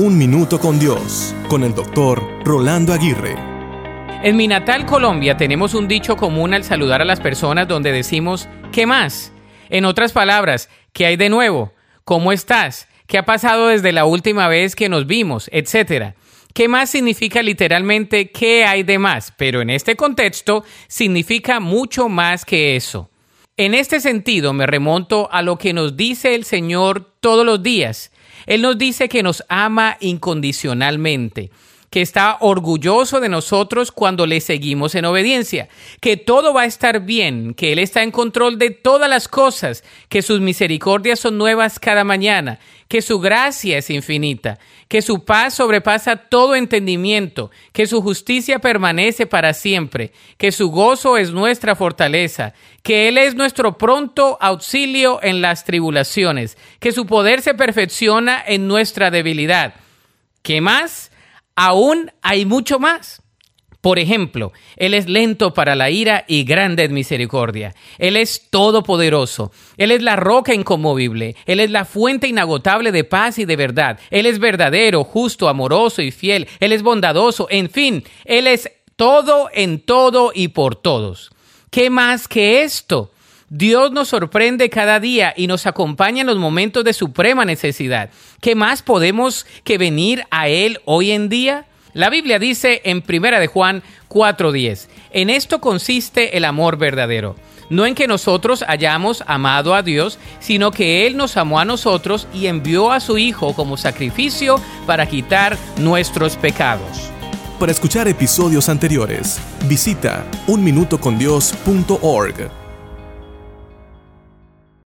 Un Minuto con Dios, con el doctor Rolando Aguirre. En mi natal Colombia tenemos un dicho común al saludar a las personas donde decimos, ¿qué más? En otras palabras, ¿qué hay de nuevo? ¿Cómo estás? ¿Qué ha pasado desde la última vez que nos vimos? Etcétera. ¿Qué más significa literalmente qué hay de más? Pero en este contexto significa mucho más que eso. En este sentido me remonto a lo que nos dice el Señor todos los días. Él nos dice que nos ama incondicionalmente que está orgulloso de nosotros cuando le seguimos en obediencia, que todo va a estar bien, que Él está en control de todas las cosas, que sus misericordias son nuevas cada mañana, que su gracia es infinita, que su paz sobrepasa todo entendimiento, que su justicia permanece para siempre, que su gozo es nuestra fortaleza, que Él es nuestro pronto auxilio en las tribulaciones, que su poder se perfecciona en nuestra debilidad. ¿Qué más? Aún hay mucho más. Por ejemplo, Él es lento para la ira y grande en misericordia. Él es todopoderoso. Él es la roca inconmovible. Él es la fuente inagotable de paz y de verdad. Él es verdadero, justo, amoroso y fiel. Él es bondadoso. En fin, Él es todo en todo y por todos. ¿Qué más que esto? Dios nos sorprende cada día y nos acompaña en los momentos de suprema necesidad. ¿Qué más podemos que venir a Él hoy en día? La Biblia dice en 1 de Juan 4:10, en esto consiste el amor verdadero, no en que nosotros hayamos amado a Dios, sino que Él nos amó a nosotros y envió a su Hijo como sacrificio para quitar nuestros pecados. Para escuchar episodios anteriores, visita unminutocondios.org.